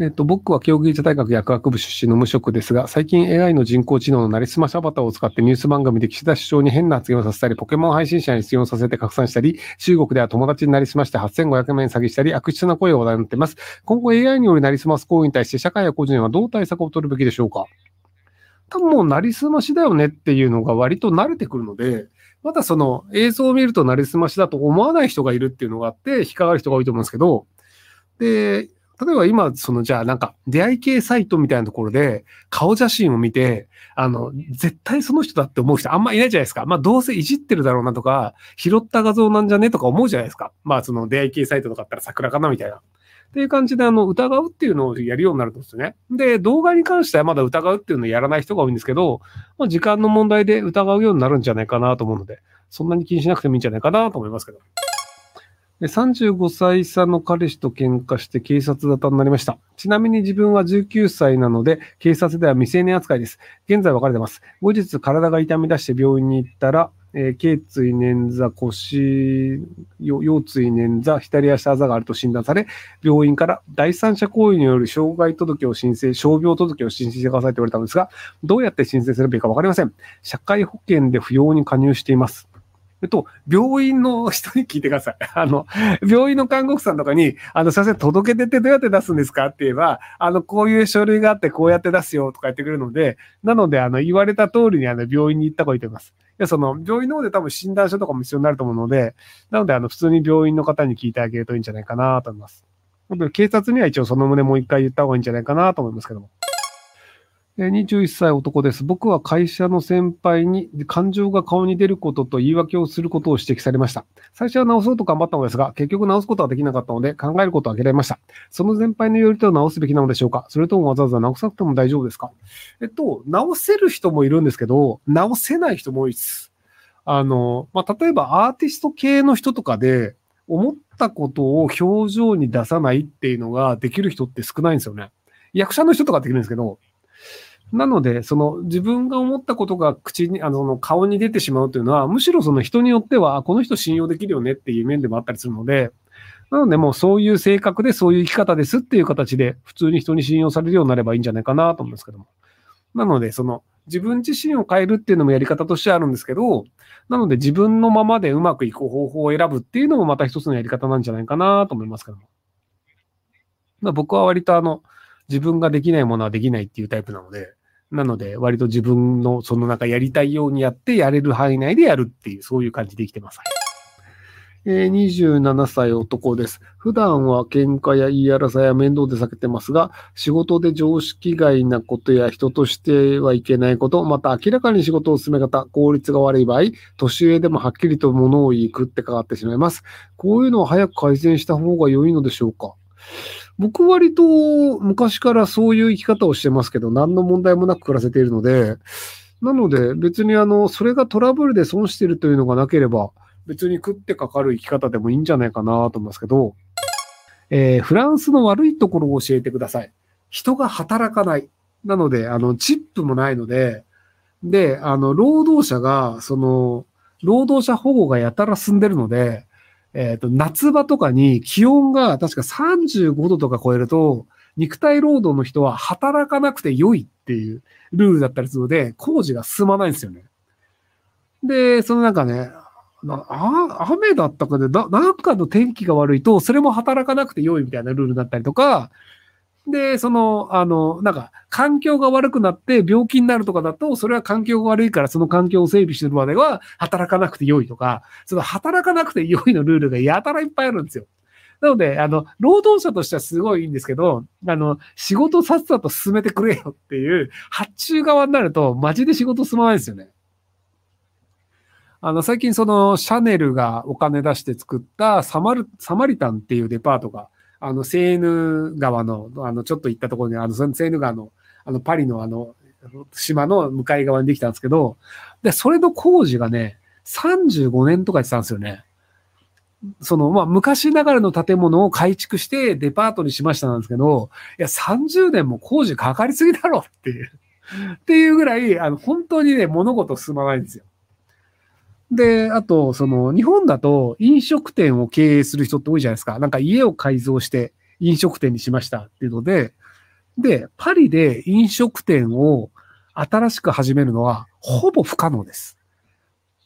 えっと、僕は京技術大学薬学部出身の無職ですが、最近 AI の人工知能のなりすましアバターを使ってニュース番組で岸田首相に変な発言をさせたり、ポケモン配信者に出演をさせて拡散したり、中国では友達になりすまして8500万円詐欺したり、悪質な声が話題になっています。今後 AI によるなりすます行為に対して社会や個人はどう対策を取るべきでしょうか？多分もうなりすましだよねっていうのが割と慣れてくるので、まだその映像を見るとなりすましだと思わない人がいるっていうのがあって、引っかかる人が多いと思うんですけど、で、例えば今、その、じゃあなんか、出会い系サイトみたいなところで、顔写真を見て、あの、絶対その人だって思う人あんまいないじゃないですか。まあ、どうせいじってるだろうなとか、拾った画像なんじゃねとか思うじゃないですか。まあ、その出会い系サイトとかあったら桜かなみたいな。っていう感じで、あの、疑うっていうのをやるようになるんですよね。で、動画に関してはまだ疑うっていうのをやらない人が多いんですけど、まあ、時間の問題で疑うようになるんじゃないかなと思うので、そんなに気にしなくてもいいんじゃないかなと思いますけど。35歳差の彼氏と喧嘩して警察沙汰になりました。ちなみに自分は19歳なので、警察では未成年扱いです。現在別れてます。後日体が痛み出して病院に行ったら、えー、頸椎捻挫、腰、腰椎捻挫、左足あざがあると診断され、病院から第三者行為による障害届を申請、傷病届を申請してくださいと言われたのですが、どうやって申請すればいいかわかりません。社会保険で不要に加入しています。えっと、病院の人に聞いてください。あの、病院の看護婦さんとかに、あの、先生、届け出ってどうやって出すんですかって言えば、あの、こういう書類があってこうやって出すよとか言ってくるので、なので、あの、言われた通りにあの、病院に行った方がいいと思います。いや、その、病院の方で多分診断書とかも必要になると思うので、なので、あの、普通に病院の方に聞いてあげるといいんじゃないかなと思います。警察には一応その旨もう一回言った方がいいんじゃないかなと思いますけども。21歳男です。僕は会社の先輩に感情が顔に出ることと言い訳をすることを指摘されました。最初は直そうと頑張ったのですが、結局直すことはできなかったので考えることを諦めました。その先輩のよりと直すべきなのでしょうかそれともわざわざ直さなくても大丈夫ですかえっと、直せる人もいるんですけど、直せない人も多いです。あの、まあ、例えばアーティスト系の人とかで、思ったことを表情に出さないっていうのができる人って少ないんですよね。役者の人とかできるんですけど、なので、その自分が思ったことが口に、あの、顔に出てしまうというのは、むしろその人によっては、この人信用できるよねっていう面でもあったりするので、なのでもうそういう性格でそういう生き方ですっていう形で、普通に人に信用されるようになればいいんじゃないかなと思うんですけども。なので、その自分自身を変えるっていうのもやり方としてあるんですけど、なので自分のままでうまくいく方法を選ぶっていうのもまた一つのやり方なんじゃないかなと思いますけども。まあ、僕は割とあの、自分ができないものはできないっていうタイプなので、なので、割と自分のその中やりたいようにやって、やれる範囲内でやるっていう、そういう感じで生きてます。え、27歳男です。普段は喧嘩や言い争いや面倒で避けてますが、仕事で常識外なことや人としてはいけないこと、また明らかに仕事を進め方、効率が悪い場合、年上でもはっきりと物を言くってかかってしまいます。こういうのを早く改善した方が良いのでしょうか？僕割と昔からそういう生き方をしてますけど、何の問題もなく暮らせているので、なので別にあの、それがトラブルで損してるというのがなければ、別に食ってかかる生き方でもいいんじゃないかなと思いますけど、えー、フランスの悪いところを教えてください。人が働かない。なので、あの、チップもないので、で、あの、労働者が、その、労働者保護がやたら進んでるので、えっ、と、夏場とかに気温が確か35度とか超えると、肉体労働の人は働かなくて良いっていうルールだったりするので、工事が進まないんですよね。で、そのなんかね、あ雨だったかで、なんかの天気が悪いと、それも働かなくて良いみたいなルールだったりとか、で、その、あの、なんか、環境が悪くなって病気になるとかだと、それは環境が悪いからその環境を整備してるまでは働かなくて良いとか、その働かなくて良いのルールがやたらいっぱいあるんですよ。なので、あの、労働者としてはすごいいいんですけど、あの、仕事さっさと進めてくれよっていう、発注側になると、マジで仕事進まないですよね。あの、最近その、シャネルがお金出して作ったサマル、サマリタンっていうデパートがあの、セーヌ川の、あの、ちょっと行ったところに、あの、セーヌ川の、あの、パリのあの、島の向かい側にできたんですけど、で、それの工事がね、35年とか言ってたんですよね。その、まあ、昔ながらの建物を改築してデパートにしましたなんですけど、いや、30年も工事かかりすぎだろっていう、っていうぐらい、あの、本当にね、物事進まないんですよ。で、あと、その、日本だと飲食店を経営する人って多いじゃないですか。なんか家を改造して飲食店にしましたっていうので、で、パリで飲食店を新しく始めるのはほぼ不可能です。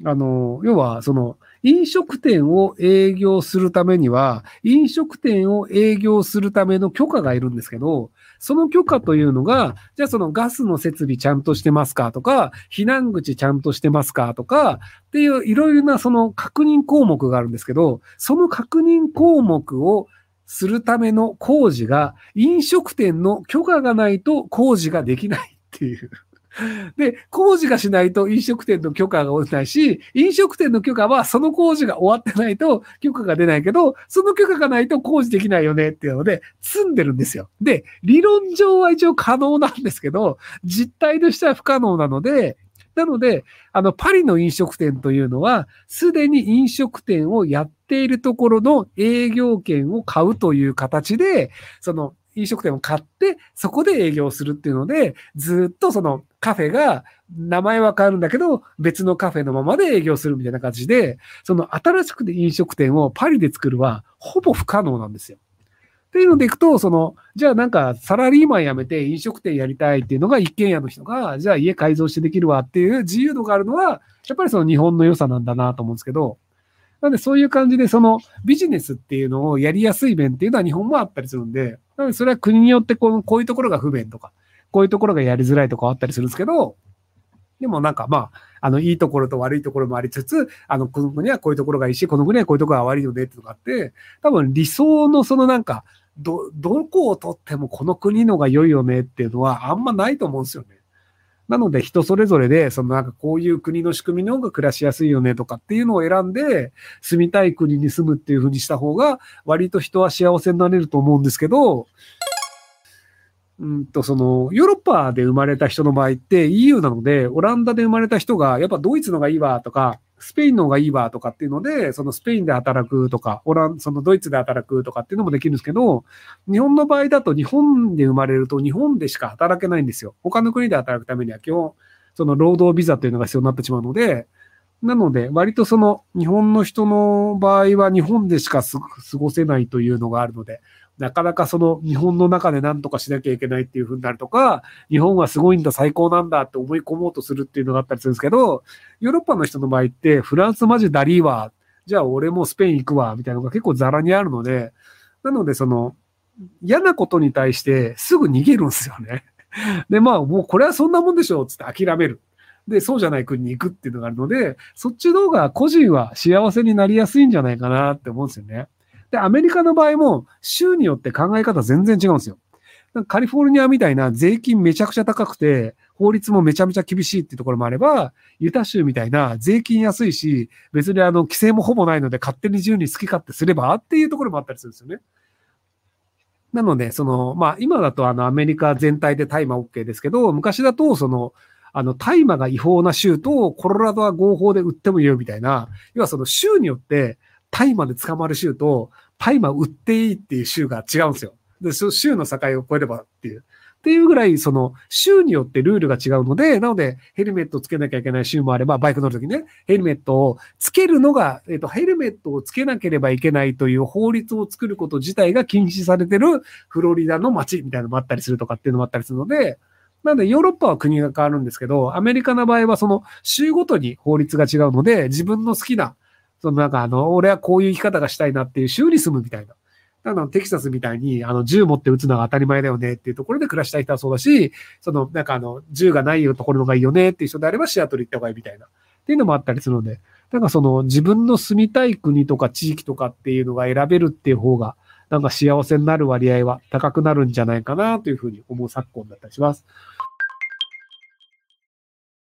あの、要は、その、飲食店を営業するためには、飲食店を営業するための許可がいるんですけど、その許可というのが、じゃあそのガスの設備ちゃんとしてますかとか、避難口ちゃんとしてますかとか、っていういろいろなその確認項目があるんですけど、その確認項目をするための工事が、飲食店の許可がないと工事ができないっていう。で、工事がしないと飲食店の許可が下りないし、飲食店の許可はその工事が終わってないと許可が出ないけど、その許可がないと工事できないよねっていうので、積んでるんですよ。で、理論上は一応可能なんですけど、実態としては不可能なので、なので、あの、パリの飲食店というのは、すでに飲食店をやっているところの営業権を買うという形で、その、飲食店を買って、そこで営業するっていうので、ずっとそのカフェが、名前は変わるんだけど、別のカフェのままで営業するみたいな感じで、その新しくて飲食店をパリで作るは、ほぼ不可能なんですよ。っていうのでいくと、その、じゃあなんかサラリーマン辞めて飲食店やりたいっていうのが一軒家の人が、じゃあ家改造してできるわっていう自由度があるのは、やっぱりその日本の良さなんだなと思うんですけど、なんでそういう感じでそのビジネスっていうのをやりやすい面っていうのは日本もあったりするんで、なのでそれは国によってこのこういうところが不便とか、こういうところがやりづらいとかあったりするんですけど、でもなんかまあ、あの、いいところと悪いところもありつつ、あの、この国はこういうところがいいし、この国はこういうところが悪いよねってのがあって、多分理想のそのなんか、ど、どこをとってもこの国のが良いよねっていうのはあんまないと思うんですよね。なので人それぞれで、そのなんかこういう国の仕組みの方が暮らしやすいよねとかっていうのを選んで、住みたい国に住むっていうふうにした方が、割と人は幸せになれると思うんですけど、うんと、その、ヨーロッパで生まれた人の場合って EU なので、オランダで生まれた人が、やっぱドイツのがいいわとか、スペインの方がいいわとかっていうので、そのスペインで働くとか、オラン、そのドイツで働くとかっていうのもできるんですけど、日本の場合だと日本で生まれると日本でしか働けないんですよ。他の国で働くためには基本、その労働ビザというのが必要になってしまうので、なので、割とその日本の人の場合は日本でしか過ごせないというのがあるので、なかなかその日本の中で何とかしなきゃいけないっていうふうになるとか、日本はすごいんだ、最高なんだって思い込もうとするっていうのがあったりするんですけど、ヨーロッパの人の場合って、フランスマジダリーわ、じゃあ俺もスペイン行くわ、みたいなのが結構ザラにあるので、なのでその、嫌なことに対してすぐ逃げるんですよね。で、まあもうこれはそんなもんでしょう、つって諦める。で、そうじゃない国に行くっていうのがあるので、そっちの方が個人は幸せになりやすいんじゃないかなって思うんですよね。で、アメリカの場合も、州によって考え方全然違うんですよ。カリフォルニアみたいな税金めちゃくちゃ高くて、法律もめちゃめちゃ厳しいっていうところもあれば、ユタ州みたいな税金安いし、別にあの規制もほぼないので勝手に自由に好き勝手すればっていうところもあったりするんですよね。なので、その、まあ今だとあのアメリカ全体で大麻 OK ですけど、昔だとその、あの大麻が違法な州とコロラドは合法で売ってもいいよみたいな、要はその州によって大麻で捕まる州と、大麻売っていいっていう州が違うんですよ。で、その州の境を越えればっていう。っていうぐらい、その、州によってルールが違うので、なので、ヘルメットをつけなきゃいけない州もあれば、バイク乗るときね、ヘルメットをつけるのが、えっ、と、ヘルメットをつけなければいけないという法律を作ること自体が禁止されてるフロリダの街みたいなのもあったりするとかっていうのもあったりするので、なので、ヨーロッパは国が変わるんですけど、アメリカの場合はその州ごとに法律が違うので、自分の好きなそのなんかあの、俺はこういう生き方がしたいなっていう州に住むみたいな。ただからテキサスみたいに、あの、銃持って撃つのが当たり前だよねっていうところで暮らしたい人はそうだし、その、なんかあの、銃がないところのがいいよねっていう人であればシアトル行った方がいいみたいな。っていうのもあったりするので、なんかその、自分の住みたい国とか地域とかっていうのが選べるっていう方が、なんか幸せになる割合は高くなるんじゃないかなというふうに思う昨今だったりします。